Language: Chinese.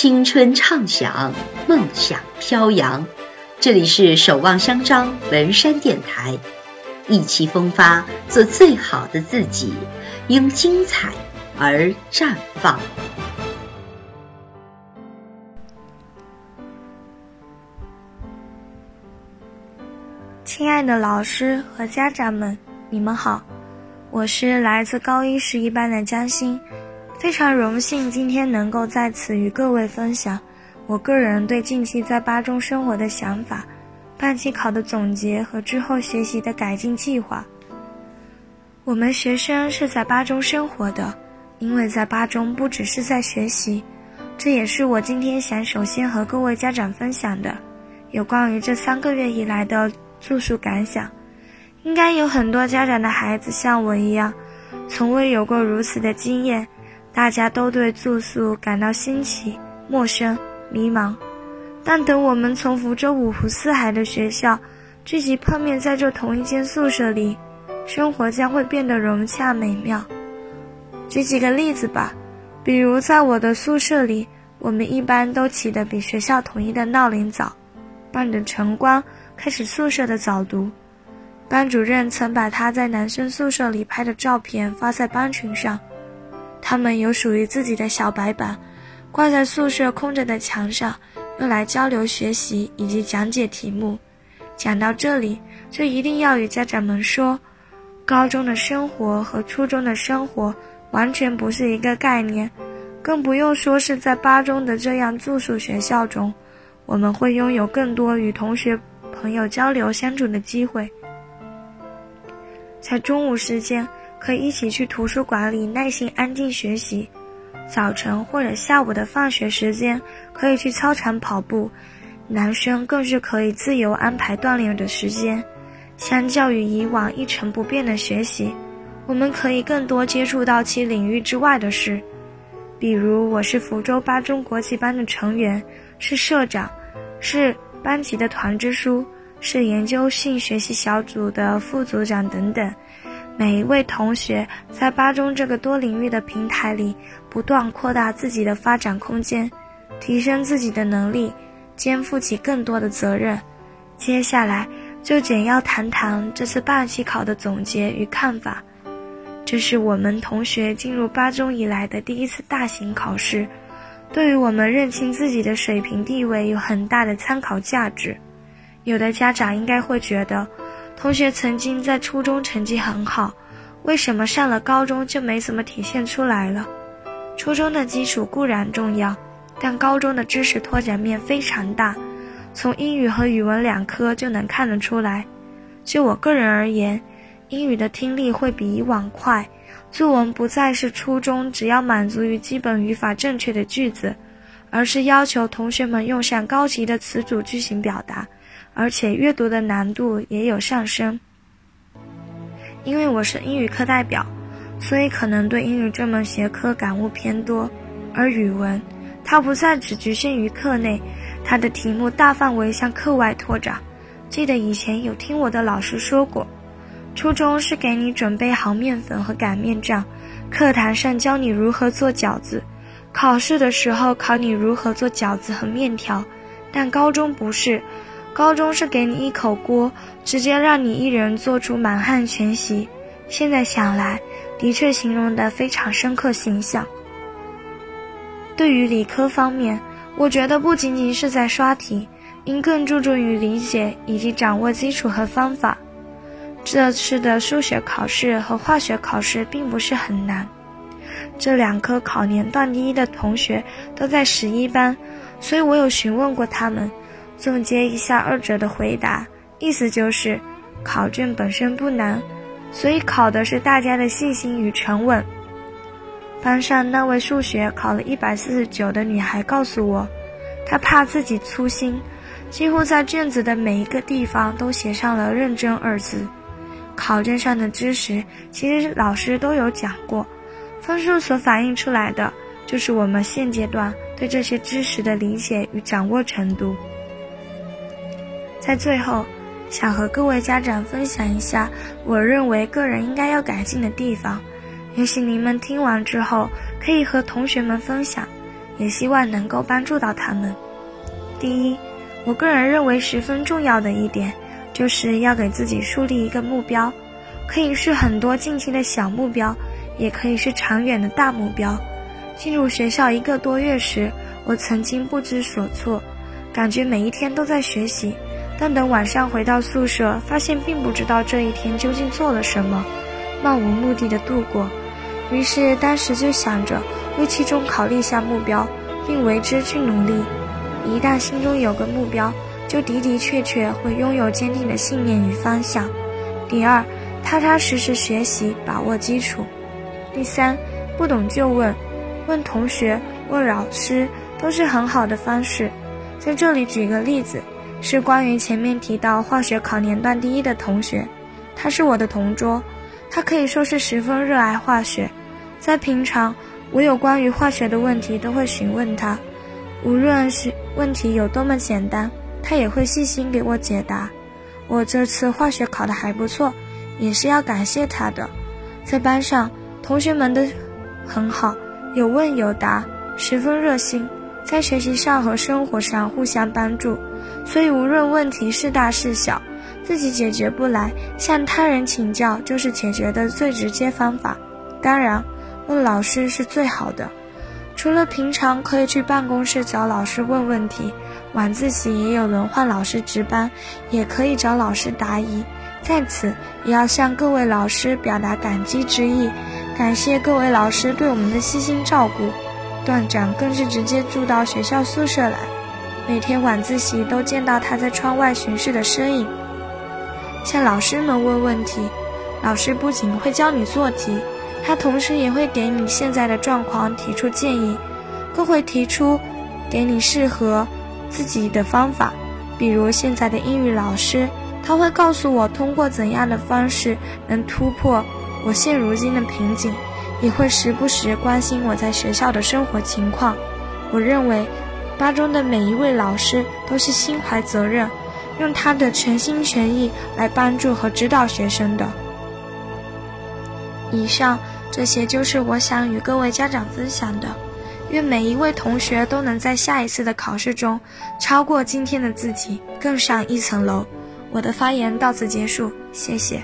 青春畅想，梦想飘扬。这里是守望相张文山电台，意气风发，做最好的自己，因精彩而绽放。亲爱的老师和家长们，你们好，我是来自高一十一班的江欣。非常荣幸今天能够在此与各位分享我个人对近期在八中生活的想法、半期考的总结和之后学习的改进计划。我们学生是在八中生活的，因为在八中不只是在学习，这也是我今天想首先和各位家长分享的有关于这三个月以来的住宿感想。应该有很多家长的孩子像我一样，从未有过如此的经验。大家都对住宿感到新奇、陌生、迷茫，但等我们从福州五湖四海的学校聚集碰面在这同一间宿舍里，生活将会变得融洽美妙。举几个例子吧，比如在我的宿舍里，我们一般都起得比学校统一的闹铃早，伴着晨光开始宿舍的早读。班主任曾把他在男生宿舍里拍的照片发在班群上。他们有属于自己的小白板，挂在宿舍空着的墙上，用来交流学习以及讲解题目。讲到这里，就一定要与家长们说，高中的生活和初中的生活完全不是一个概念，更不用说是在八中的这样住宿学校中，我们会拥有更多与同学、朋友交流相处的机会，在中午时间。可以一起去图书馆里耐心安静学习，早晨或者下午的放学时间可以去操场跑步，男生更是可以自由安排锻炼的时间。相较于以往一成不变的学习，我们可以更多接触到其领域之外的事，比如我是福州八中国际班的成员，是社长，是班级的团支书，是研究性学习小组的副组长等等。每一位同学在八中这个多领域的平台里，不断扩大自己的发展空间，提升自己的能力，肩负起更多的责任。接下来就简要谈谈这次半期考的总结与看法。这是我们同学进入八中以来的第一次大型考试，对于我们认清自己的水平地位有很大的参考价值。有的家长应该会觉得。同学曾经在初中成绩很好，为什么上了高中就没怎么体现出来了？初中的基础固然重要，但高中的知识拓展面非常大，从英语和语文两科就能看得出来。就我个人而言，英语的听力会比以往快，作文不再是初中只要满足于基本语法正确的句子，而是要求同学们用上高级的词组句型表达。而且阅读的难度也有上升。因为我是英语课代表，所以可能对英语这门学科感悟偏多。而语文，它不再只局限于课内，它的题目大范围向课外拓展。记得以前有听我的老师说过，初中是给你准备好面粉和擀面杖，课堂上教你如何做饺子，考试的时候考你如何做饺子和面条。但高中不是。高中是给你一口锅，直接让你一人做出满汉全席。现在想来，的确形容得非常深刻形象。对于理科方面，我觉得不仅仅是在刷题，应更注重于理解以及掌握基础和方法。这次的数学考试和化学考试并不是很难，这两科考年段第一的同学都在十一班，所以我有询问过他们。总结一下二者的回答，意思就是，考卷本身不难，所以考的是大家的信心与沉稳。班上那位数学考了一百四十九的女孩告诉我，她怕自己粗心，几乎在卷子的每一个地方都写上了“认真”二字。考卷上的知识其实老师都有讲过，分数所反映出来的就是我们现阶段对这些知识的理解与掌握程度。在最后，想和各位家长分享一下，我认为个人应该要改进的地方。也许你们听完之后，可以和同学们分享，也希望能够帮助到他们。第一，我个人认为十分重要的一点，就是要给自己树立一个目标，可以是很多近期的小目标，也可以是长远的大目标。进入学校一个多月时，我曾经不知所措，感觉每一天都在学习，但等晚上回到宿舍，发现并不知道这一天究竟做了什么，漫无目的的度过。于是当时就想着为期中考立下目标，并为之去努力。一旦心中有个目标，就的的确确会拥有坚定的信念与方向。第二，踏踏实实学习，把握基础。第三，不懂就问。问同学、问老师都是很好的方式。在这里举个例子，是关于前面提到化学考年段第一的同学，他是我的同桌，他可以说是十分热爱化学。在平常，我有关于化学的问题都会询问他，无论是问题有多么简单，他也会细心给我解答。我这次化学考得还不错，也是要感谢他的。在班上，同学们都很好。有问有答，十分热心，在学习上和生活上互相帮助，所以无论问题是大是小，自己解决不来，向他人请教就是解决的最直接方法。当然，问老师是最好的。除了平常可以去办公室找老师问问题，晚自习也有轮换老师值班，也可以找老师答疑。在此，也要向各位老师表达感激之意。感谢各位老师对我们的悉心照顾，段长更是直接住到学校宿舍来，每天晚自习都见到他在窗外巡视的身影。向老师们问问题，老师不仅会教你做题，他同时也会给你现在的状况提出建议，更会提出给你适合自己的方法。比如现在的英语老师，他会告诉我通过怎样的方式能突破。我现如今的瓶颈，也会时不时关心我在学校的生活情况。我认为，八中的每一位老师都是心怀责任，用他的全心全意来帮助和指导学生的。以上这些就是我想与各位家长分享的。愿每一位同学都能在下一次的考试中，超过今天的自己，更上一层楼。我的发言到此结束，谢谢。